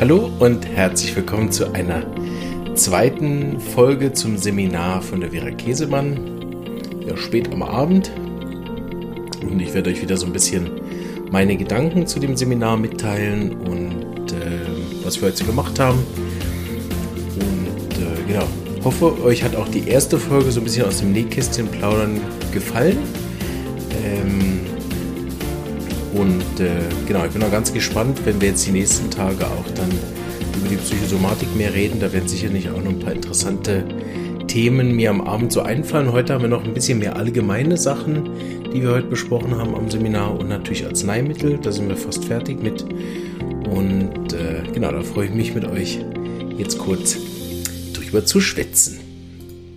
Hallo und herzlich willkommen zu einer zweiten Folge zum Seminar von der Vera Käsemann. Ja, spät am Abend. Und ich werde euch wieder so ein bisschen meine Gedanken zu dem Seminar mitteilen und äh, was wir heute gemacht haben. Und äh, genau, hoffe, euch hat auch die erste Folge so ein bisschen aus dem Nähkästchen plaudern gefallen. Und äh, genau, ich bin auch ganz gespannt, wenn wir jetzt die nächsten Tage auch dann über die Psychosomatik mehr reden. Da werden sicherlich auch noch ein paar interessante Themen mir am Abend so einfallen. Heute haben wir noch ein bisschen mehr allgemeine Sachen, die wir heute besprochen haben am Seminar und natürlich Arzneimittel. Da sind wir fast fertig mit. Und äh, genau, da freue ich mich mit euch jetzt kurz drüber zu schwätzen.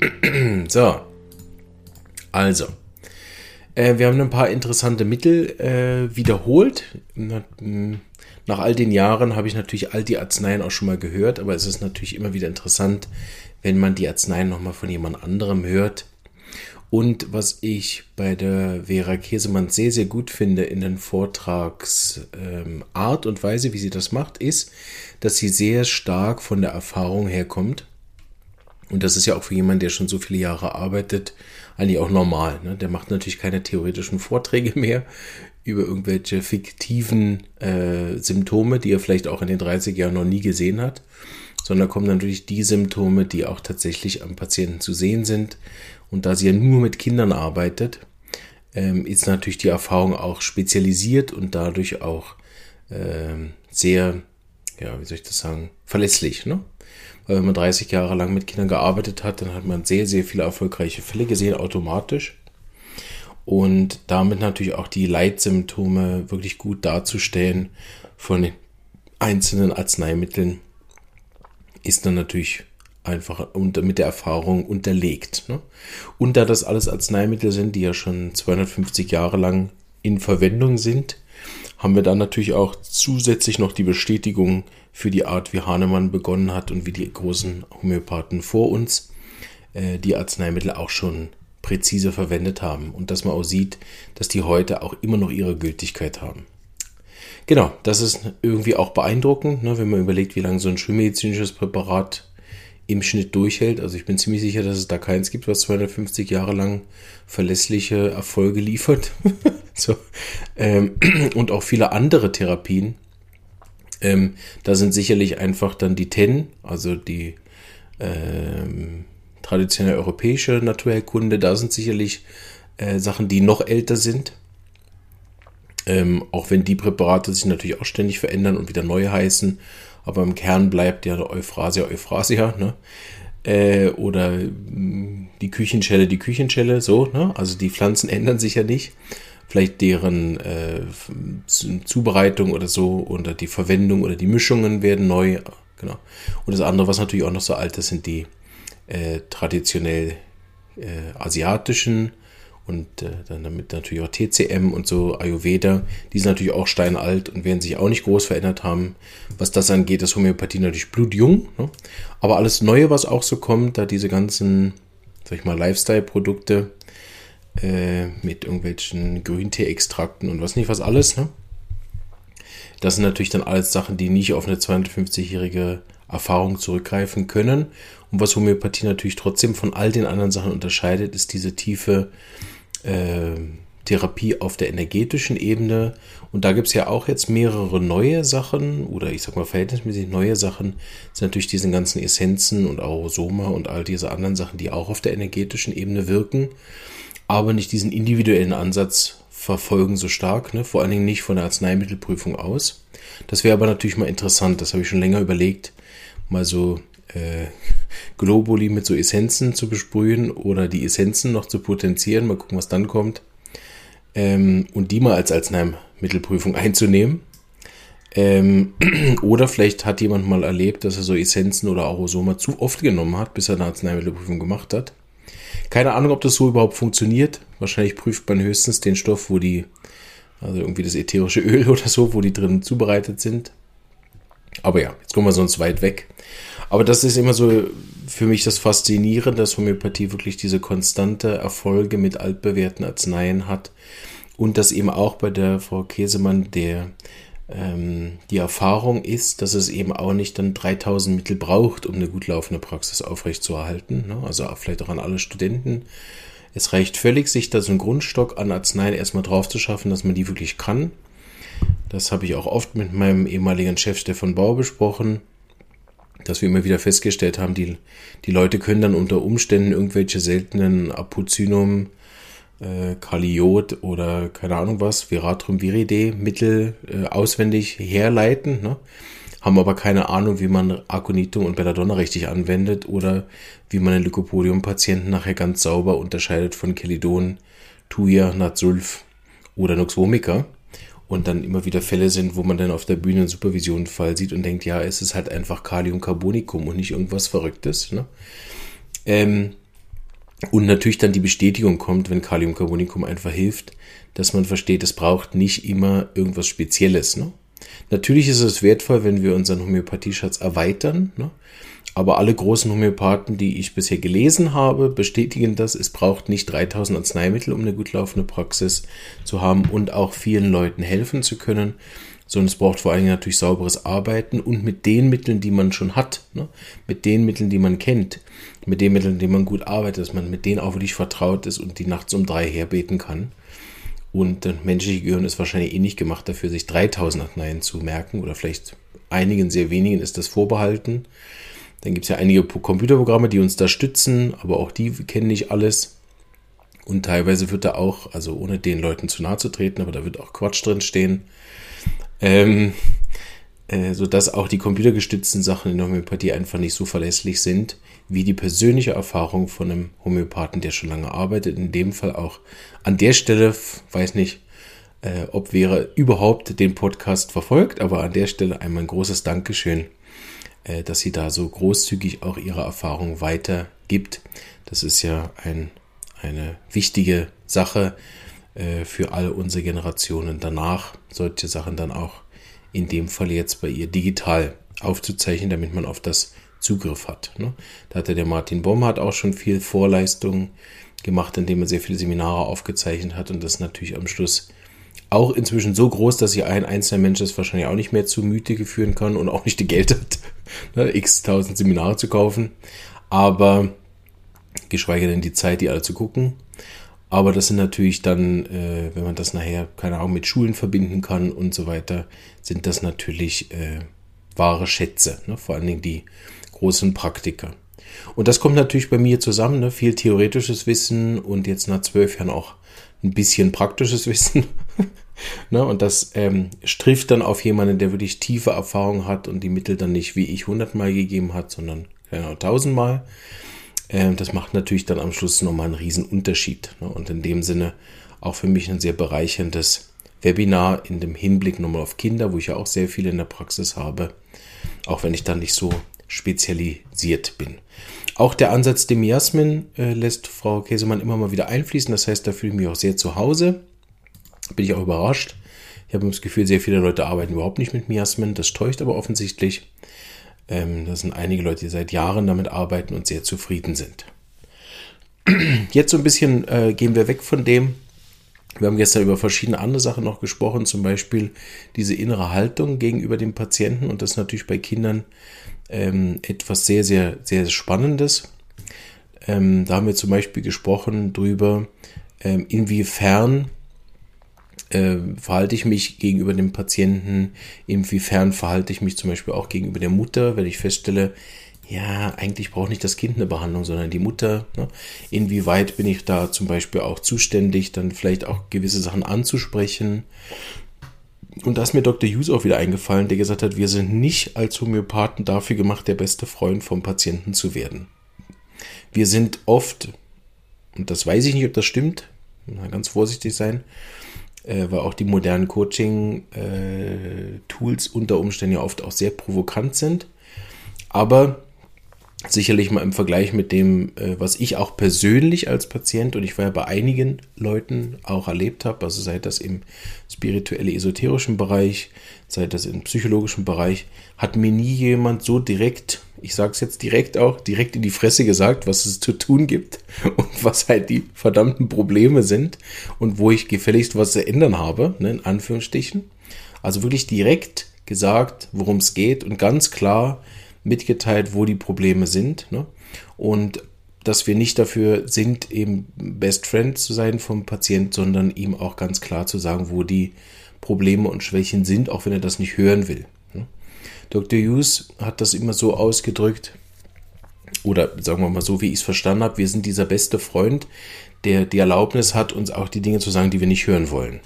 so, also. Äh, wir haben ein paar interessante Mittel äh, wiederholt. Nach all den Jahren habe ich natürlich all die Arzneien auch schon mal gehört, aber es ist natürlich immer wieder interessant, wenn man die Arzneien nochmal von jemand anderem hört. Und was ich bei der Vera Käsemann sehr, sehr gut finde in den Vortragsart ähm, und Weise, wie sie das macht, ist, dass sie sehr stark von der Erfahrung herkommt. Und das ist ja auch für jemanden, der schon so viele Jahre arbeitet, eigentlich auch normal. Ne? Der macht natürlich keine theoretischen Vorträge mehr über irgendwelche fiktiven äh, Symptome, die er vielleicht auch in den 30 Jahren noch nie gesehen hat, sondern kommen natürlich die Symptome, die auch tatsächlich am Patienten zu sehen sind. Und da sie ja nur mit Kindern arbeitet, ähm, ist natürlich die Erfahrung auch spezialisiert und dadurch auch ähm, sehr, ja, wie soll ich das sagen, verlässlich. Ne? Weil wenn man 30 Jahre lang mit Kindern gearbeitet hat, dann hat man sehr, sehr viele erfolgreiche Fälle gesehen, automatisch. Und damit natürlich auch die Leitsymptome wirklich gut darzustellen von den einzelnen Arzneimitteln ist dann natürlich einfach mit der Erfahrung unterlegt. Ne? Und da das alles Arzneimittel sind, die ja schon 250 Jahre lang in Verwendung sind, haben wir dann natürlich auch zusätzlich noch die Bestätigung für die Art, wie Hahnemann begonnen hat und wie die großen Homöopathen vor uns äh, die Arzneimittel auch schon präzise verwendet haben und dass man auch sieht, dass die heute auch immer noch ihre Gültigkeit haben. Genau, das ist irgendwie auch beeindruckend, ne, wenn man überlegt, wie lange so ein schulmedizinisches Präparat im Schnitt durchhält. Also ich bin ziemlich sicher, dass es da keins gibt, was 250 Jahre lang verlässliche Erfolge liefert. so. Ähm, und auch viele andere Therapien. Ähm, da sind sicherlich einfach dann die TEN, also die ähm, traditionelle europäische Naturheilkunde, da sind sicherlich äh, Sachen, die noch älter sind. Ähm, auch wenn die Präparate sich natürlich auch ständig verändern und wieder neu heißen aber im Kern bleibt ja Euphrasia Euphrasia, ne? Äh, oder mm, die Küchenschelle die Küchenschelle, so, ne? Also die Pflanzen ändern sich ja nicht. Vielleicht deren äh, Zubereitung oder so oder die Verwendung oder die Mischungen werden neu, genau. Und das andere, was natürlich auch noch so alt ist, sind die äh, traditionell äh, asiatischen und äh, dann damit natürlich auch TCM und so Ayurveda, die sind natürlich auch steinalt und werden sich auch nicht groß verändert haben. Was das angeht, ist Homöopathie natürlich blutjung. Ne? Aber alles Neue, was auch so kommt, da diese ganzen, sag ich mal, Lifestyle-Produkte äh, mit irgendwelchen Grüntee-Extrakten und was nicht was alles, ne? Das sind natürlich dann alles Sachen, die nicht auf eine 250-jährige Erfahrung zurückgreifen können. Und was Homöopathie natürlich trotzdem von all den anderen Sachen unterscheidet, ist diese tiefe äh, Therapie auf der energetischen Ebene. Und da gibt es ja auch jetzt mehrere neue Sachen oder ich sag mal verhältnismäßig neue Sachen, sind natürlich diese ganzen Essenzen und Aerosoma und all diese anderen Sachen, die auch auf der energetischen Ebene wirken, aber nicht diesen individuellen Ansatz verfolgen so stark, ne? vor allen Dingen nicht von der Arzneimittelprüfung aus. Das wäre aber natürlich mal interessant, das habe ich schon länger überlegt, mal so äh, Globuli mit so Essenzen zu besprühen oder die Essenzen noch zu potenzieren. Mal gucken, was dann kommt. Ähm, und die mal als Arzneimittelprüfung einzunehmen. Ähm, oder vielleicht hat jemand mal erlebt, dass er so Essenzen oder Aerosoma zu oft genommen hat, bis er eine Arzneimittelprüfung gemacht hat. Keine Ahnung, ob das so überhaupt funktioniert. Wahrscheinlich prüft man höchstens den Stoff, wo die, also irgendwie das ätherische Öl oder so, wo die drin zubereitet sind. Aber ja, jetzt kommen wir sonst weit weg. Aber das ist immer so für mich das Faszinierende, dass Homöopathie wirklich diese konstante Erfolge mit altbewährten Arzneien hat und dass eben auch bei der Frau Käsemann der ähm, die Erfahrung ist, dass es eben auch nicht dann 3000 Mittel braucht, um eine gut laufende Praxis aufrechtzuerhalten. Ne? Also vielleicht auch an alle Studenten. Es reicht völlig, sich da so einen Grundstock an Arzneien erstmal drauf zu schaffen, dass man die wirklich kann. Das habe ich auch oft mit meinem ehemaligen Chef Stefan Bau besprochen, dass wir immer wieder festgestellt haben, die, die Leute können dann unter Umständen irgendwelche seltenen Apozynum, äh, Kaliot oder keine Ahnung was, Viratrium viride Mittel äh, auswendig herleiten, ne? haben aber keine Ahnung, wie man Aconitum und Belladonna richtig anwendet oder wie man einen Lycopodium-Patienten nachher ganz sauber unterscheidet von Kelidon, Tuya, Natsulf oder Nux vomica und dann immer wieder Fälle sind, wo man dann auf der Bühne einen Supervision-Fall sieht und denkt, ja, es ist halt einfach Kaliumcarbonicum und nicht irgendwas Verrücktes. Ne? Ähm, und natürlich dann die Bestätigung kommt, wenn Kaliumcarbonicum einfach hilft, dass man versteht, es braucht nicht immer irgendwas Spezielles. Ne? Natürlich ist es wertvoll, wenn wir unseren Homöopathieschatz erweitern. Ne? Aber alle großen Homöopathen, die ich bisher gelesen habe, bestätigen das. Es braucht nicht 3000 Arzneimittel, um eine gut laufende Praxis zu haben und auch vielen Leuten helfen zu können, sondern es braucht vor allen Dingen natürlich sauberes Arbeiten und mit den Mitteln, die man schon hat, ne? mit den Mitteln, die man kennt, mit den Mitteln, die man gut arbeitet, dass man mit denen auch wirklich vertraut ist und die nachts um drei herbeten kann. Und das menschliche Gehirn ist wahrscheinlich eh nicht gemacht dafür, sich 3000 Arzneien zu merken oder vielleicht einigen, sehr wenigen ist das vorbehalten. Dann gibt es ja einige Computerprogramme, die uns da stützen, aber auch die kennen nicht alles. Und teilweise wird da auch, also ohne den Leuten zu nahe zu treten, aber da wird auch Quatsch drin stehen. Ähm, äh, sodass auch die computergestützten Sachen in der Homöopathie einfach nicht so verlässlich sind, wie die persönliche Erfahrung von einem Homöopathen, der schon lange arbeitet. In dem Fall auch an der Stelle, weiß nicht, äh, ob wäre überhaupt den Podcast verfolgt, aber an der Stelle einmal ein großes Dankeschön äh, dass sie da so großzügig auch ihre Erfahrung weitergibt. Das ist ja ein, eine wichtige Sache äh, für alle unsere Generationen danach, solche Sachen dann auch in dem Fall jetzt bei ihr digital aufzuzeichnen, damit man auf das Zugriff hat. Ne? Da hatte der Martin Bomhardt auch schon viel Vorleistung gemacht, indem er sehr viele Seminare aufgezeichnet hat und das natürlich am Schluss auch inzwischen so groß, dass sich ein einzelner Mensch das wahrscheinlich auch nicht mehr zu Mütige führen kann und auch nicht die Geld hat, ne, x tausend Seminare zu kaufen. Aber geschweige denn die Zeit, die alle zu gucken. Aber das sind natürlich dann, äh, wenn man das nachher, keine Ahnung, mit Schulen verbinden kann und so weiter, sind das natürlich äh, wahre Schätze. Ne? Vor allen Dingen die großen Praktiker. Und das kommt natürlich bei mir zusammen, ne? viel theoretisches Wissen und jetzt nach zwölf Jahren auch ein bisschen praktisches Wissen. ne? Und das ähm, trifft dann auf jemanden, der wirklich tiefe Erfahrung hat und die Mittel dann nicht wie ich hundertmal gegeben hat, sondern genau tausendmal. Ähm, das macht natürlich dann am Schluss nochmal einen riesen Unterschied. Ne? Und in dem Sinne auch für mich ein sehr bereicherndes Webinar in dem Hinblick nochmal auf Kinder, wo ich ja auch sehr viel in der Praxis habe, auch wenn ich da nicht so spezialisiert bin. Auch der Ansatz dem Jasmin äh, lässt Frau Käsemann immer mal wieder einfließen. Das heißt, da fühle ich mich auch sehr zu Hause. Bin ich auch überrascht. Ich habe das Gefühl, sehr viele Leute arbeiten überhaupt nicht mit Miasmin. Das täuscht aber offensichtlich. Ähm, das sind einige Leute, die seit Jahren damit arbeiten und sehr zufrieden sind. Jetzt so ein bisschen äh, gehen wir weg von dem. Wir haben gestern über verschiedene andere Sachen noch gesprochen, zum Beispiel diese innere Haltung gegenüber dem Patienten und das natürlich bei Kindern ähm, etwas sehr, sehr, sehr Spannendes. Ähm, da haben wir zum Beispiel gesprochen darüber, ähm, inwiefern äh, verhalte ich mich gegenüber dem Patienten, inwiefern verhalte ich mich zum Beispiel auch gegenüber der Mutter, wenn ich feststelle, ja, eigentlich braucht nicht das Kind eine Behandlung, sondern die Mutter. Ne? Inwieweit bin ich da zum Beispiel auch zuständig, dann vielleicht auch gewisse Sachen anzusprechen? Und da ist mir Dr. Hughes auch wieder eingefallen, der gesagt hat, wir sind nicht als Homöopathen dafür gemacht, der beste Freund vom Patienten zu werden. Wir sind oft, und das weiß ich nicht, ob das stimmt, ganz vorsichtig sein, äh, weil auch die modernen Coaching-Tools unter Umständen ja oft auch sehr provokant sind. Aber sicherlich mal im Vergleich mit dem, äh, was ich auch persönlich als Patient und ich war ja bei einigen Leuten auch erlebt habe, also sei das im spirituelle esoterischen Bereich, sei das im psychologischen Bereich, hat mir nie jemand so direkt, ich sage es jetzt direkt auch, direkt in die Fresse gesagt, was es zu tun gibt und was halt die verdammten Probleme sind und wo ich gefälligst was zu ändern habe, ne, in Anführungsstrichen. Also wirklich direkt gesagt, worum es geht und ganz klar mitgeteilt, wo die Probleme sind. Ne? Und dass wir nicht dafür sind, eben Best Friend zu sein vom Patient, sondern ihm auch ganz klar zu sagen, wo die Probleme und Schwächen sind, auch wenn er das nicht hören will. Dr. Hughes hat das immer so ausgedrückt, oder sagen wir mal so, wie ich es verstanden habe, wir sind dieser beste Freund, der die Erlaubnis hat, uns auch die Dinge zu sagen, die wir nicht hören wollen.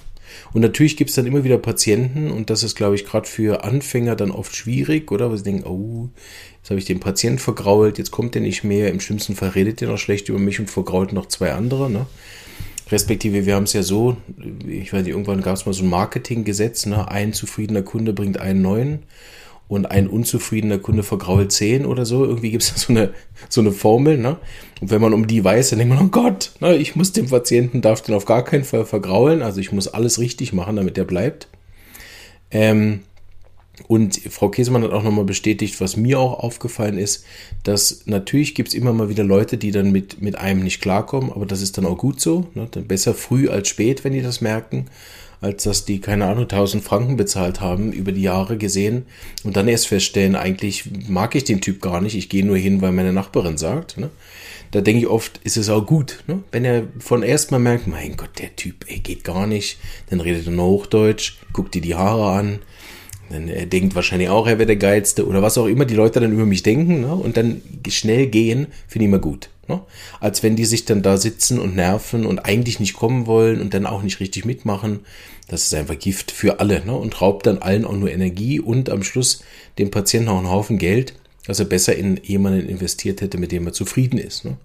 Und natürlich gibt es dann immer wieder Patienten, und das ist, glaube ich, gerade für Anfänger dann oft schwierig, oder? Weil sie denken, oh, jetzt habe ich den Patienten vergrault, jetzt kommt der nicht mehr. Im schlimmsten Fall redet der noch schlecht über mich und vergrault noch zwei andere, ne? Respektive, wir haben es ja so, ich weiß nicht, irgendwann gab es mal so ein Marketinggesetz, ne? Ein zufriedener Kunde bringt einen neuen und ein unzufriedener Kunde vergrault 10 oder so. Irgendwie gibt es so eine, so eine Formel, ne? Und wenn man um die weiß, dann denkt man, oh Gott, ne, ich muss dem Patienten, darf den auf gar keinen Fall vergraulen. Also ich muss alles richtig machen, damit der bleibt. Ähm, und Frau Käsemann hat auch nochmal bestätigt, was mir auch aufgefallen ist, dass natürlich gibt es immer mal wieder Leute, die dann mit, mit einem nicht klarkommen, aber das ist dann auch gut so. Ne? Dann besser früh als spät, wenn die das merken als dass die, keine Ahnung, 1000 Franken bezahlt haben, über die Jahre gesehen und dann erst feststellen, eigentlich mag ich den Typ gar nicht, ich gehe nur hin, weil meine Nachbarin sagt. Ne? Da denke ich oft, ist es auch gut, ne? wenn er von erstmal merkt, mein Gott, der Typ, ey, geht gar nicht, dann redet er nur Hochdeutsch, guckt dir die Haare an, dann er denkt wahrscheinlich auch, er wäre der Geilste oder was auch immer die Leute dann über mich denken ne? und dann schnell gehen, finde ich immer gut. Ne? Als wenn die sich dann da sitzen und nerven und eigentlich nicht kommen wollen und dann auch nicht richtig mitmachen. Das ist einfach Gift für alle ne? und raubt dann allen auch nur Energie und am Schluss dem Patienten auch einen Haufen Geld, dass er besser in jemanden investiert hätte, mit dem er zufrieden ist. Ne?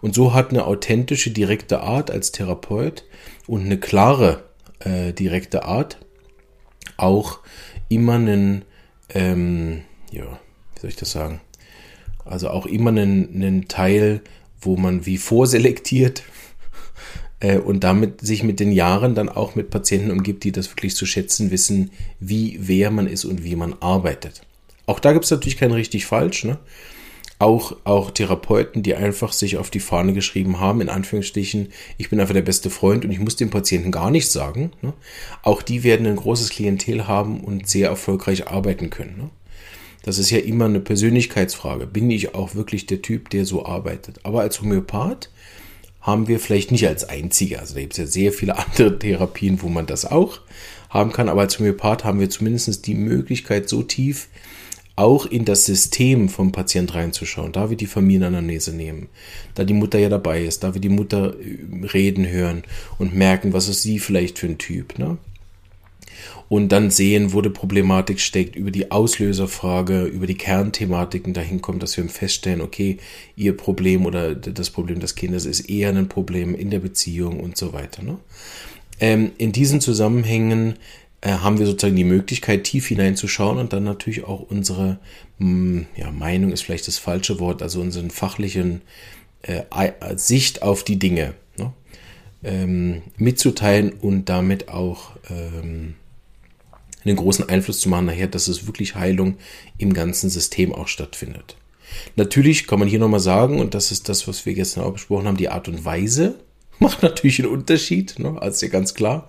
Und so hat eine authentische, direkte Art als Therapeut und eine klare, äh, direkte Art auch immer einen, ähm, ja, wie soll ich das sagen? Also auch immer einen, einen Teil wo man wie vorselektiert äh, und damit sich mit den Jahren dann auch mit Patienten umgibt, die das wirklich zu schätzen wissen, wie wer man ist und wie man arbeitet. Auch da gibt es natürlich kein richtig falsch. Ne? Auch, auch Therapeuten, die einfach sich auf die Fahne geschrieben haben, in Anführungsstrichen, ich bin einfach der beste Freund und ich muss dem Patienten gar nichts sagen. Ne? Auch die werden ein großes Klientel haben und sehr erfolgreich arbeiten können. Ne? Das ist ja immer eine Persönlichkeitsfrage. Bin ich auch wirklich der Typ, der so arbeitet? Aber als Homöopath haben wir vielleicht nicht als einziger, also da gibt es ja sehr viele andere Therapien, wo man das auch haben kann, aber als Homöopath haben wir zumindest die Möglichkeit, so tief auch in das System vom Patient reinzuschauen, da wir die Familienanamnese nehmen, da die Mutter ja dabei ist, da wir die Mutter äh, reden hören und merken, was ist sie vielleicht für ein Typ. Ne? Und dann sehen, wo die Problematik steckt, über die Auslöserfrage, über die Kernthematiken dahin kommt, dass wir feststellen, okay, ihr Problem oder das Problem des Kindes ist eher ein Problem in der Beziehung und so weiter. Ne? Ähm, in diesen Zusammenhängen äh, haben wir sozusagen die Möglichkeit, tief hineinzuschauen und dann natürlich auch unsere hm, ja, Meinung ist vielleicht das falsche Wort, also unseren fachlichen äh, Sicht auf die Dinge ne? ähm, mitzuteilen und damit auch ähm, einen großen Einfluss zu machen nachher, dass es wirklich Heilung im ganzen System auch stattfindet. Natürlich kann man hier nochmal sagen, und das ist das, was wir gestern auch besprochen haben, die Art und Weise macht natürlich einen Unterschied, ne? also ja ganz klar.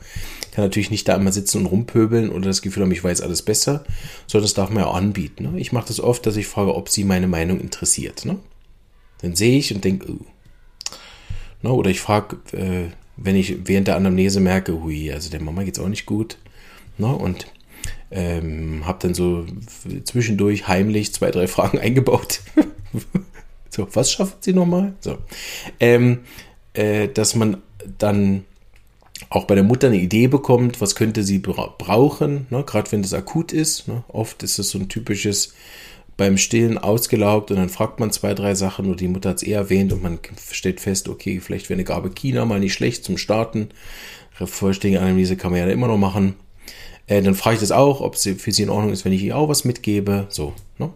Kann natürlich nicht da immer sitzen und rumpöbeln oder das Gefühl haben, ich weiß alles besser, sondern das darf man ja auch anbieten. Ne? Ich mache das oft, dass ich frage, ob sie meine Meinung interessiert. Ne? Dann sehe ich und denke, uh. ne? oder ich frage, äh, wenn ich während der Anamnese merke, hui, also der Mama geht es auch nicht gut. Ne? Und ähm, habe dann so zwischendurch heimlich zwei, drei Fragen eingebaut. so, was schaffen Sie nochmal? So. Ähm, äh, dass man dann auch bei der Mutter eine Idee bekommt, was könnte sie bra brauchen, ne? gerade wenn das akut ist. Ne? Oft ist es so ein typisches beim Stillen ausgelaugt und dann fragt man zwei, drei Sachen und die Mutter hat es eher erwähnt und man stellt fest, okay, vielleicht wäre eine Gabe China mal nicht schlecht zum Starten. Vollständige Analyse kann man ja immer noch machen. Äh, dann frage ich das auch, ob es für sie in Ordnung ist, wenn ich ihr auch was mitgebe. So. Ne?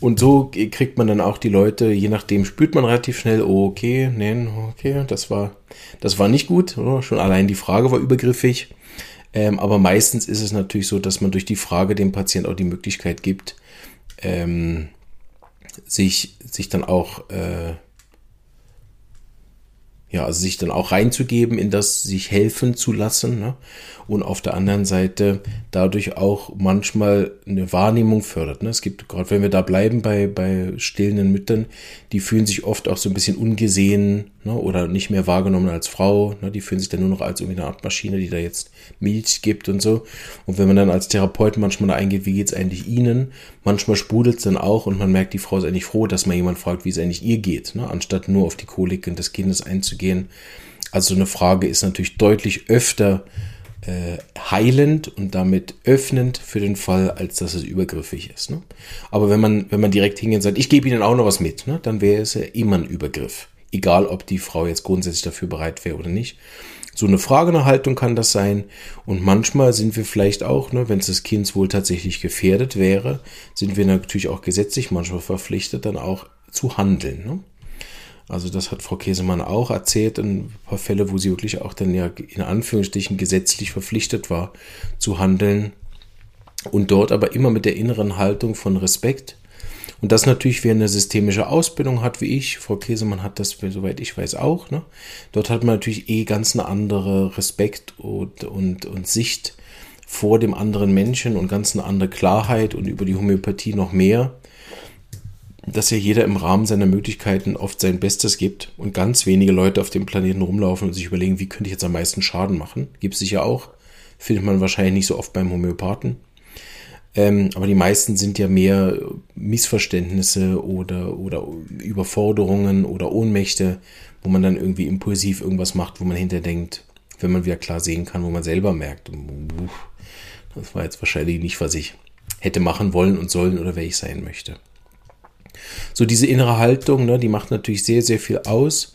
Und so kriegt man dann auch die Leute, je nachdem spürt man relativ schnell, oh, okay, nein, okay, das war, das war nicht gut. Oder? Schon allein die Frage war übergriffig. Ähm, aber meistens ist es natürlich so, dass man durch die Frage dem Patienten auch die Möglichkeit gibt, ähm, sich, sich dann auch äh, ja, also sich dann auch reinzugeben in das, sich helfen zu lassen. Ne? Und auf der anderen Seite dadurch auch manchmal eine Wahrnehmung fördert. Ne? Es gibt, gerade wenn wir da bleiben bei, bei stillenden Müttern, die fühlen sich oft auch so ein bisschen ungesehen ne? oder nicht mehr wahrgenommen als Frau. Ne? Die fühlen sich dann nur noch als irgendwie eine Art Maschine, die da jetzt Milch gibt und so. Und wenn man dann als Therapeut manchmal da eingeht, wie geht's eigentlich Ihnen? Manchmal sprudelt es dann auch und man merkt, die Frau ist eigentlich froh, dass man jemand fragt, wie es eigentlich ihr geht, ne? anstatt nur auf die Koliken des Kindes einzugehen gehen. Also eine Frage ist natürlich deutlich öfter äh, heilend und damit öffnend für den Fall, als dass es übergriffig ist. Ne? Aber wenn man, wenn man direkt hingeht und sagt, ich gebe Ihnen auch noch was mit, ne, dann wäre es ja immer ein Übergriff. Egal, ob die Frau jetzt grundsätzlich dafür bereit wäre oder nicht. So eine Frage nach Haltung kann das sein. Und manchmal sind wir vielleicht auch, ne, wenn es das Kind wohl tatsächlich gefährdet wäre, sind wir natürlich auch gesetzlich manchmal verpflichtet, dann auch zu handeln. Ne? Also das hat Frau Käsemann auch erzählt, ein paar Fälle, wo sie wirklich auch dann ja in Anführungsstrichen gesetzlich verpflichtet war zu handeln und dort aber immer mit der inneren Haltung von Respekt. Und das natürlich, wer eine systemische Ausbildung hat, wie ich, Frau Käsemann hat das, soweit ich weiß, auch. Ne? Dort hat man natürlich eh ganz eine andere Respekt und, und, und Sicht vor dem anderen Menschen und ganz eine andere Klarheit und über die Homöopathie noch mehr dass ja jeder im Rahmen seiner Möglichkeiten oft sein Bestes gibt und ganz wenige Leute auf dem Planeten rumlaufen und sich überlegen, wie könnte ich jetzt am meisten Schaden machen. Gibt es sicher auch. Findet man wahrscheinlich nicht so oft beim Homöopathen. Ähm, aber die meisten sind ja mehr Missverständnisse oder, oder Überforderungen oder Ohnmächte, wo man dann irgendwie impulsiv irgendwas macht, wo man hinterher denkt, wenn man wieder klar sehen kann, wo man selber merkt, das war jetzt wahrscheinlich nicht, was ich hätte machen wollen und sollen oder wer ich sein möchte. So diese innere Haltung, ne, die macht natürlich sehr, sehr viel aus.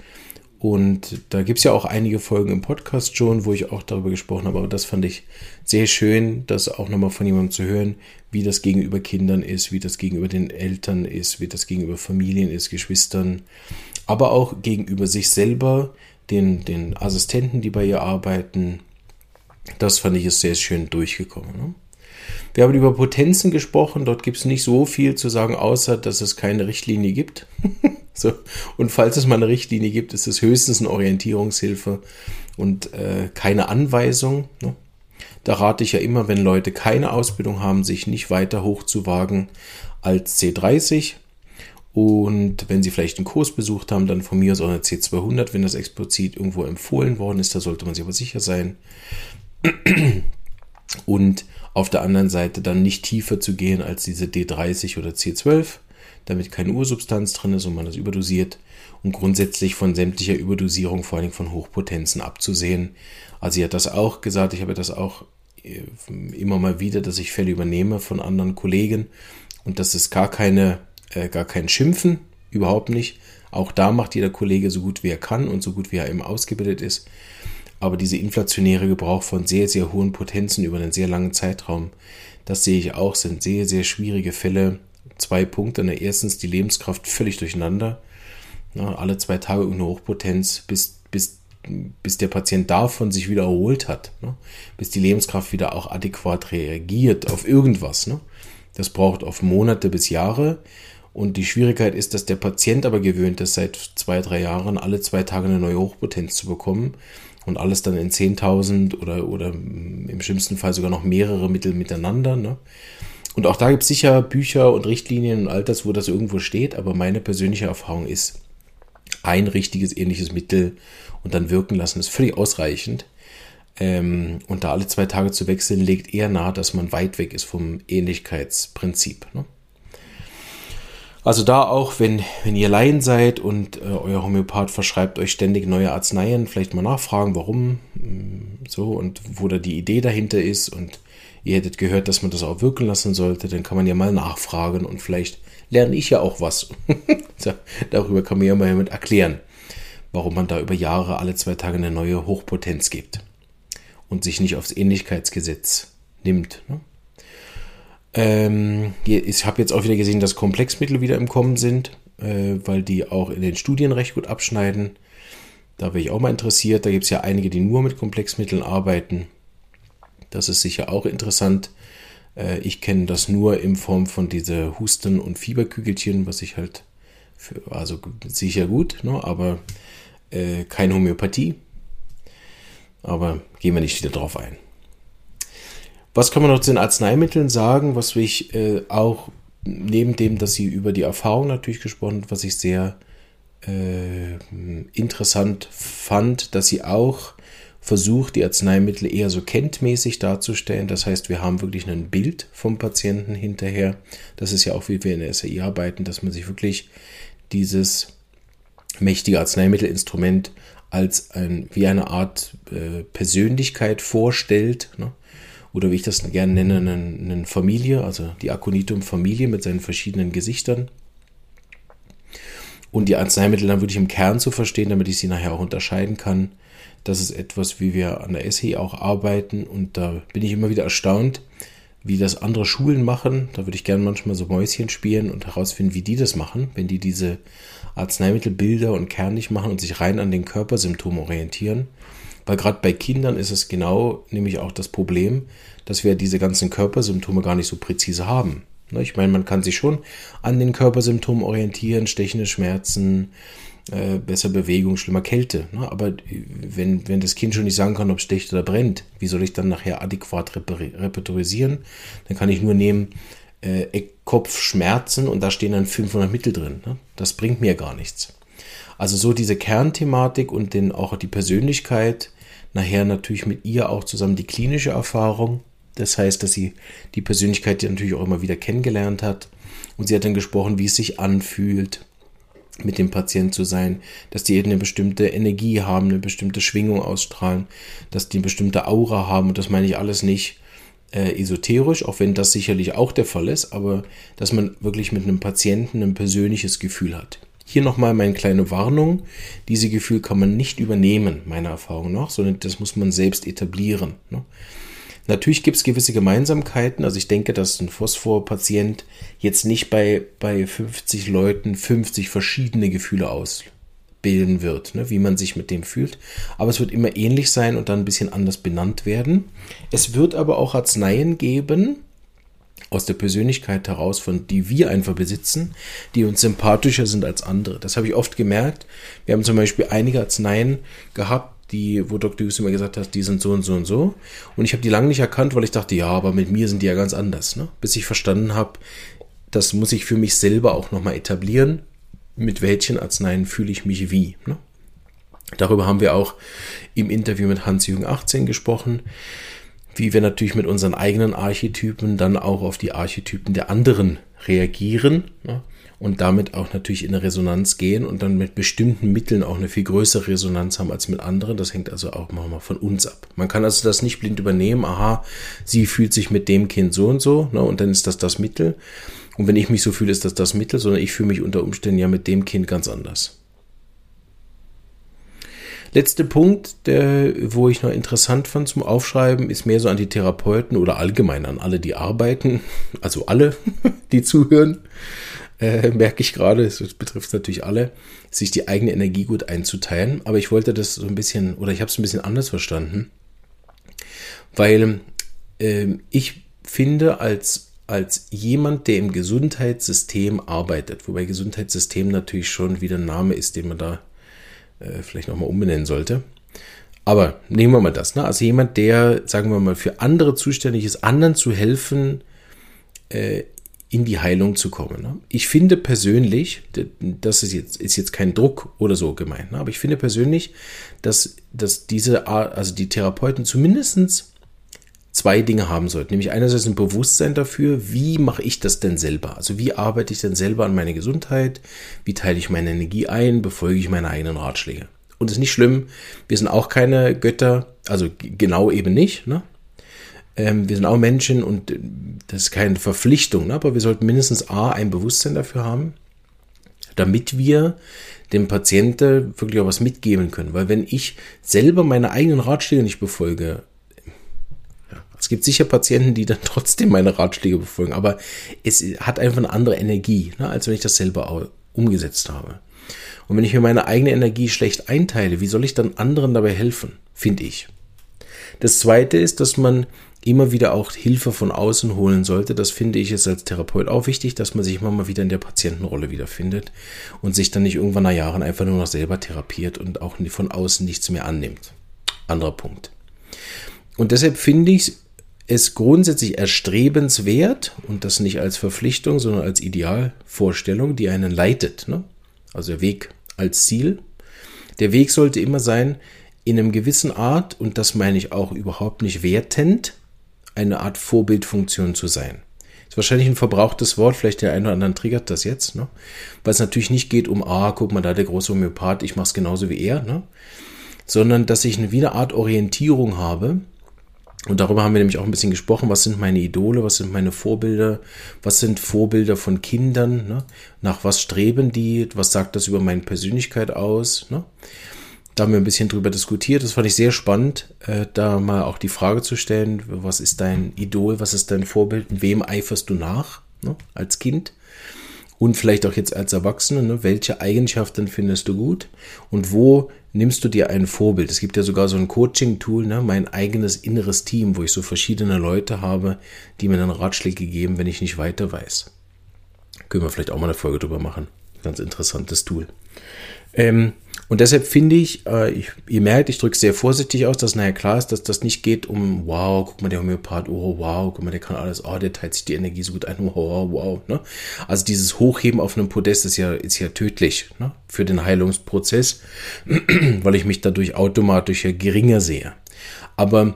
Und da gibt es ja auch einige Folgen im Podcast schon, wo ich auch darüber gesprochen habe. Aber das fand ich sehr schön, das auch nochmal von jemandem zu hören, wie das gegenüber Kindern ist, wie das gegenüber den Eltern ist, wie das gegenüber Familien ist, Geschwistern, aber auch gegenüber sich selber, den, den Assistenten, die bei ihr arbeiten. Das fand ich ist sehr schön durchgekommen. Ne? Wir haben über Potenzen gesprochen. Dort gibt es nicht so viel zu sagen, außer dass es keine Richtlinie gibt. so. Und falls es mal eine Richtlinie gibt, ist es höchstens eine Orientierungshilfe und äh, keine Anweisung. Ne? Da rate ich ja immer, wenn Leute keine Ausbildung haben, sich nicht weiter hochzuwagen als C30. Und wenn Sie vielleicht einen Kurs besucht haben, dann von mir aus auch eine C200, wenn das explizit irgendwo empfohlen worden ist, da sollte man sich aber sicher sein. Und auf der anderen Seite dann nicht tiefer zu gehen als diese D30 oder C12, damit keine Ursubstanz drin ist und man das überdosiert und grundsätzlich von sämtlicher Überdosierung, vor allem von Hochpotenzen abzusehen. Also sie hat das auch gesagt, ich habe das auch äh, immer mal wieder, dass ich Fälle übernehme von anderen Kollegen und das ist gar keine, äh, gar kein Schimpfen, überhaupt nicht. Auch da macht jeder Kollege so gut wie er kann und so gut wie er eben ausgebildet ist. Aber diese inflationäre Gebrauch von sehr, sehr hohen Potenzen über einen sehr langen Zeitraum, das sehe ich auch, sind sehr, sehr schwierige Fälle. Zwei Punkte. Ne, erstens die Lebenskraft völlig durcheinander. Ne, alle zwei Tage irgendeine Hochpotenz, bis, bis, bis der Patient davon sich wieder erholt hat. Ne, bis die Lebenskraft wieder auch adäquat reagiert auf irgendwas. Das braucht oft Monate bis Jahre. Und die Schwierigkeit ist, dass der Patient aber gewöhnt ist, seit zwei, drei Jahren alle zwei Tage eine neue Hochpotenz zu bekommen und alles dann in 10.000 oder, oder im schlimmsten Fall sogar noch mehrere Mittel miteinander. Ne? Und auch da gibt es sicher Bücher und Richtlinien und all das, wo das irgendwo steht, aber meine persönliche Erfahrung ist, ein richtiges ähnliches Mittel und dann wirken lassen ist völlig ausreichend. Ähm, und da alle zwei Tage zu wechseln, legt eher nahe, dass man weit weg ist vom Ähnlichkeitsprinzip. Ne? Also da auch, wenn, wenn ihr Laien seid und äh, euer Homöopath verschreibt euch ständig neue Arzneien, vielleicht mal nachfragen, warum mm, so und wo da die Idee dahinter ist und ihr hättet gehört, dass man das auch wirken lassen sollte, dann kann man ja mal nachfragen und vielleicht lerne ich ja auch was. Darüber kann man ja mal mit erklären, warum man da über Jahre alle zwei Tage eine neue Hochpotenz gibt und sich nicht aufs Ähnlichkeitsgesetz nimmt. Ne? Ähm, ich habe jetzt auch wieder gesehen, dass Komplexmittel wieder im Kommen sind, äh, weil die auch in den Studien recht gut abschneiden. Da wäre ich auch mal interessiert. Da gibt es ja einige, die nur mit Komplexmitteln arbeiten. Das ist sicher auch interessant. Äh, ich kenne das nur in Form von diese Husten- und Fieberkügelchen, was ich halt für, also sicher gut, ne? aber äh, keine Homöopathie. Aber gehen wir nicht wieder drauf ein. Was kann man noch zu den Arzneimitteln sagen, was ich äh, auch neben dem, dass sie über die Erfahrung natürlich gesprochen hat, was ich sehr äh, interessant fand, dass sie auch versucht, die Arzneimittel eher so kenntmäßig darzustellen. Das heißt, wir haben wirklich ein Bild vom Patienten hinterher. Das ist ja auch, wie wir in der SAI arbeiten, dass man sich wirklich dieses mächtige Arzneimittelinstrument als ein, wie eine Art äh, Persönlichkeit vorstellt. Ne? Oder wie ich das gerne nenne, eine, eine Familie, also die Aconitum-Familie mit seinen verschiedenen Gesichtern. Und die Arzneimittel dann wirklich im Kern zu verstehen, damit ich sie nachher auch unterscheiden kann. Das ist etwas, wie wir an der SHE auch arbeiten. Und da bin ich immer wieder erstaunt, wie das andere Schulen machen. Da würde ich gerne manchmal so Mäuschen spielen und herausfinden, wie die das machen, wenn die diese Arzneimittelbilder und kernig machen und sich rein an den Körpersymptomen orientieren. Weil gerade bei Kindern ist es genau nämlich auch das Problem, dass wir diese ganzen Körpersymptome gar nicht so präzise haben. Ne, ich meine, man kann sich schon an den Körpersymptomen orientieren, stechende Schmerzen, äh, besser Bewegung, schlimmer Kälte. Ne? Aber wenn, wenn das Kind schon nicht sagen kann, ob es stecht oder brennt, wie soll ich dann nachher adäquat repertorisieren? Dann kann ich nur nehmen äh, Kopfschmerzen und da stehen dann 500 Mittel drin. Ne? Das bringt mir gar nichts. Also so diese Kernthematik und den, auch die Persönlichkeit, nachher natürlich mit ihr auch zusammen die klinische Erfahrung. Das heißt, dass sie die Persönlichkeit natürlich auch immer wieder kennengelernt hat. Und sie hat dann gesprochen, wie es sich anfühlt, mit dem Patient zu sein, dass die eine bestimmte Energie haben, eine bestimmte Schwingung ausstrahlen, dass die eine bestimmte Aura haben. Und das meine ich alles nicht äh, esoterisch, auch wenn das sicherlich auch der Fall ist, aber dass man wirklich mit einem Patienten ein persönliches Gefühl hat. Hier nochmal meine kleine Warnung. Diese Gefühl kann man nicht übernehmen, meiner Erfahrung nach, sondern das muss man selbst etablieren. Ne? Natürlich gibt es gewisse Gemeinsamkeiten. Also ich denke, dass ein Phosphor-Patient jetzt nicht bei, bei 50 Leuten 50 verschiedene Gefühle ausbilden wird, ne, wie man sich mit dem fühlt. Aber es wird immer ähnlich sein und dann ein bisschen anders benannt werden. Es wird aber auch Arzneien geben, aus der Persönlichkeit heraus, von die wir einfach besitzen, die uns sympathischer sind als andere. Das habe ich oft gemerkt. Wir haben zum Beispiel einige Arzneien gehabt, die, wo Dr. Hughes immer gesagt hat, die sind so und so und so. Und ich habe die lange nicht erkannt, weil ich dachte, ja, aber mit mir sind die ja ganz anders. Ne? Bis ich verstanden habe, das muss ich für mich selber auch nochmal etablieren. Mit welchen Arzneien fühle ich mich wie. Ne? Darüber haben wir auch im Interview mit Hans-Jürgen 18 gesprochen wie wir natürlich mit unseren eigenen Archetypen dann auch auf die Archetypen der anderen reagieren ne? Und damit auch natürlich in eine Resonanz gehen und dann mit bestimmten Mitteln auch eine viel größere Resonanz haben als mit anderen. Das hängt also auch mal von uns ab. Man kann also das nicht blind übernehmen, aha, sie fühlt sich mit dem Kind so und so ne? und dann ist das das Mittel. Und wenn ich mich so fühle, ist das das Mittel, sondern ich fühle mich unter Umständen ja mit dem Kind ganz anders. Letzter Punkt, der, wo ich noch interessant fand zum Aufschreiben, ist mehr so an die Therapeuten oder allgemein an alle, die arbeiten, also alle, die zuhören, äh, merke ich gerade, es betrifft natürlich alle, sich die eigene Energie gut einzuteilen. Aber ich wollte das so ein bisschen, oder ich habe es ein bisschen anders verstanden, weil äh, ich finde, als als jemand, der im Gesundheitssystem arbeitet, wobei Gesundheitssystem natürlich schon wieder ein Name ist, den man da äh, vielleicht nochmal umbenennen sollte. Aber nehmen wir mal das. Ne? Also jemand, der, sagen wir mal, für andere zuständig ist, anderen zu helfen, äh, in die Heilung zu kommen. Ne? Ich finde persönlich, das ist jetzt, ist jetzt kein Druck oder so gemeint, ne? aber ich finde persönlich, dass, dass diese Art, also die Therapeuten zumindestens zwei Dinge haben sollten. Nämlich einerseits ein Bewusstsein dafür, wie mache ich das denn selber? Also wie arbeite ich denn selber an meine Gesundheit? Wie teile ich meine Energie ein? Befolge ich meine eigenen Ratschläge? Und es ist nicht schlimm, wir sind auch keine Götter, also genau eben nicht. Ne? Ähm, wir sind auch Menschen und äh, das ist keine Verpflichtung, ne? aber wir sollten mindestens A, ein Bewusstsein dafür haben, damit wir dem Patienten wirklich auch was mitgeben können. Weil wenn ich selber meine eigenen Ratschläge nicht befolge, es gibt sicher Patienten, die dann trotzdem meine Ratschläge befolgen, aber es hat einfach eine andere Energie, ne, als wenn ich das selber umgesetzt habe. Und wenn ich mir meine eigene Energie schlecht einteile, wie soll ich dann anderen dabei helfen, finde ich. Das zweite ist, dass man immer wieder auch Hilfe von außen holen sollte. Das finde ich ist als Therapeut auch wichtig, dass man sich immer mal wieder in der Patientenrolle wiederfindet und sich dann nicht irgendwann nach Jahren einfach nur noch selber therapiert und auch von außen nichts mehr annimmt. Anderer Punkt. Und deshalb finde ich es grundsätzlich erstrebenswert und das nicht als Verpflichtung, sondern als Idealvorstellung, die einen leitet. Ne? Also der Weg als Ziel. Der Weg sollte immer sein, in einem gewissen Art, und das meine ich auch überhaupt nicht wertend, eine Art Vorbildfunktion zu sein. Ist wahrscheinlich ein verbrauchtes Wort, vielleicht der eine oder andere triggert das jetzt, ne? Weil es natürlich nicht geht um, ah, guck mal, da der große Homöopath, ich mache es genauso wie er, ne? Sondern, dass ich eine wieder Art Orientierung habe, und darüber haben wir nämlich auch ein bisschen gesprochen, was sind meine Idole, was sind meine Vorbilder, was sind Vorbilder von Kindern, ne? nach was streben die, was sagt das über meine Persönlichkeit aus. Ne? Da haben wir ein bisschen drüber diskutiert. Das fand ich sehr spannend, äh, da mal auch die Frage zu stellen, was ist dein Idol, was ist dein Vorbild, wem eiferst du nach ne, als Kind? Und vielleicht auch jetzt als Erwachsene, ne, welche Eigenschaften findest du gut und wo nimmst du dir ein Vorbild? Es gibt ja sogar so ein Coaching-Tool, ne, mein eigenes inneres Team, wo ich so verschiedene Leute habe, die mir dann Ratschläge geben, wenn ich nicht weiter weiß. Können wir vielleicht auch mal eine Folge drüber machen. Ganz interessantes Tool. Ähm, und deshalb finde ich, äh, ich, ihr merkt, ich drücke sehr vorsichtig aus, dass nachher klar ist, dass das nicht geht um, wow, guck mal, der Homöopath, oh, wow, guck mal, der kann alles, oh, der teilt sich die Energie so gut ein, wow, wow, wow. Ne? Also dieses Hochheben auf einem Podest ist ja, ist ja tödlich ne? für den Heilungsprozess, weil ich mich dadurch automatisch ja geringer sehe. Aber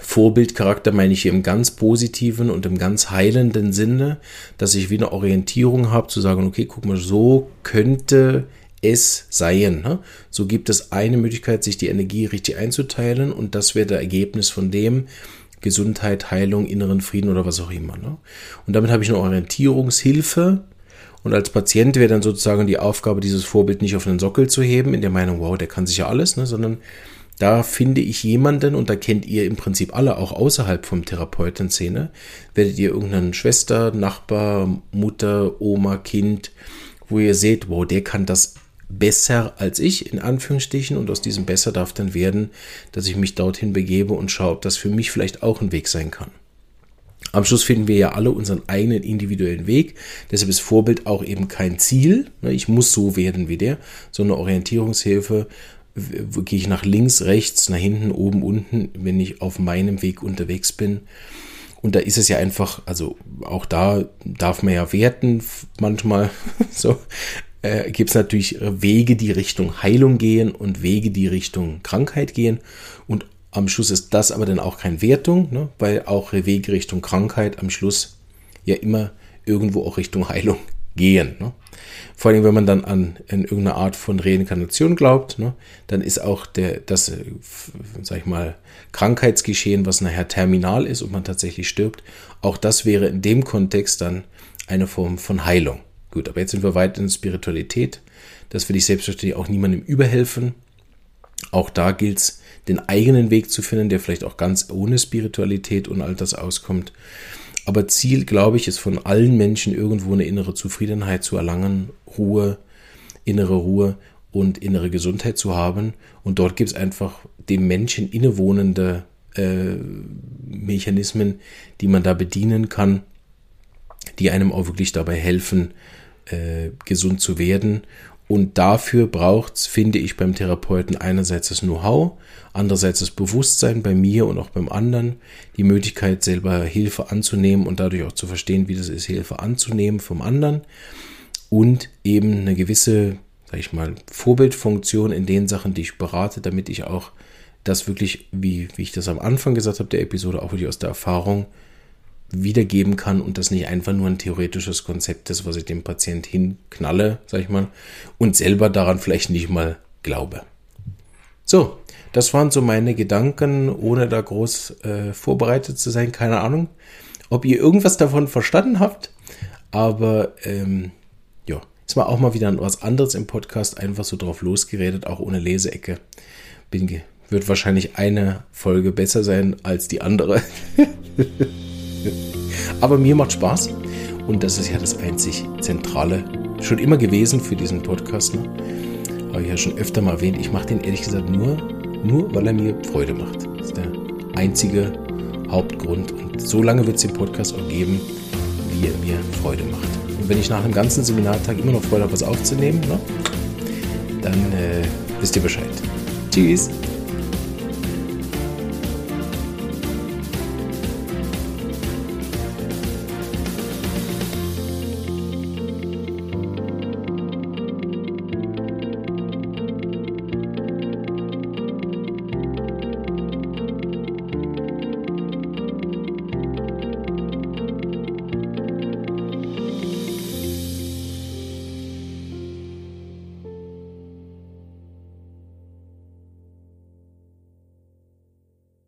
Vorbildcharakter meine ich hier im ganz positiven und im ganz heilenden Sinne, dass ich wieder Orientierung habe, zu sagen, okay, guck mal, so könnte es seien. Ne? So gibt es eine Möglichkeit, sich die Energie richtig einzuteilen und das wäre das Ergebnis von dem, Gesundheit, Heilung, inneren Frieden oder was auch immer. Ne? Und damit habe ich eine Orientierungshilfe. Und als Patient wäre dann sozusagen die Aufgabe, dieses Vorbild nicht auf einen Sockel zu heben, in der Meinung, wow, der kann sich ja alles, ne? sondern da finde ich jemanden, und da kennt ihr im Prinzip alle auch außerhalb vom Therapeuten-Szene, werdet ihr irgendeine Schwester, Nachbar, Mutter, Oma, Kind, wo ihr seht, wow, der kann das besser als ich, in Anführungsstrichen, und aus diesem besser darf dann werden, dass ich mich dorthin begebe und schaue, ob das für mich vielleicht auch ein Weg sein kann. Am Schluss finden wir ja alle unseren eigenen individuellen Weg. Deshalb ist Vorbild auch eben kein Ziel. Ne, ich muss so werden wie der, sondern Orientierungshilfe. Gehe ich nach links, rechts, nach hinten, oben, unten, wenn ich auf meinem Weg unterwegs bin. Und da ist es ja einfach, also auch da darf man ja werten manchmal so äh, gibt es natürlich Wege, die Richtung Heilung gehen und Wege, die Richtung Krankheit gehen. Und am Schluss ist das aber dann auch keine Wertung, ne? weil auch Wege Richtung Krankheit am Schluss ja immer irgendwo auch Richtung Heilung gehen. Ne? Vor allem, wenn man dann an, an irgendeine Art von Reinkarnation glaubt, ne, dann ist auch der, das, äh, sag ich mal, Krankheitsgeschehen, was nachher terminal ist und man tatsächlich stirbt, auch das wäre in dem Kontext dann eine Form von Heilung. Gut, aber jetzt sind wir weit in Spiritualität. Das will ich selbstverständlich auch niemandem überhelfen. Auch da gilt es, den eigenen Weg zu finden, der vielleicht auch ganz ohne Spiritualität und all das auskommt. Aber Ziel, glaube ich, ist von allen Menschen irgendwo eine innere Zufriedenheit zu erlangen, Ruhe, innere Ruhe und innere Gesundheit zu haben. Und dort gibt es einfach dem Menschen innewohnende äh, Mechanismen, die man da bedienen kann, die einem auch wirklich dabei helfen, äh, gesund zu werden. Und dafür braucht es, finde ich, beim Therapeuten einerseits das Know-how, andererseits das Bewusstsein bei mir und auch beim anderen, die Möglichkeit, selber Hilfe anzunehmen und dadurch auch zu verstehen, wie das ist, Hilfe anzunehmen vom anderen und eben eine gewisse, sag ich mal, Vorbildfunktion in den Sachen, die ich berate, damit ich auch das wirklich, wie, wie ich das am Anfang gesagt habe, der Episode, auch wirklich aus der Erfahrung wiedergeben kann und das nicht einfach nur ein theoretisches Konzept ist, was ich dem Patient hinknalle, sag ich mal, und selber daran vielleicht nicht mal glaube. So, das waren so meine Gedanken, ohne da groß äh, vorbereitet zu sein. Keine Ahnung, ob ihr irgendwas davon verstanden habt, aber ähm, ja, jetzt war auch mal wieder was anderes im Podcast, einfach so drauf losgeredet, auch ohne Leseecke. Bin, wird wahrscheinlich eine Folge besser sein als die andere. Aber mir macht Spaß und das ist ja das einzig Zentrale schon immer gewesen für diesen Podcast. Ne? Habe ich ja schon öfter mal erwähnt. Ich mache den ehrlich gesagt nur, nur weil er mir Freude macht. Das ist der einzige Hauptgrund. Und so lange wird es den Podcast auch geben, wie er mir Freude macht. Und wenn ich nach einem ganzen Seminartag immer noch Freude habe, was aufzunehmen, ne, dann äh, wisst ihr Bescheid. Tschüss.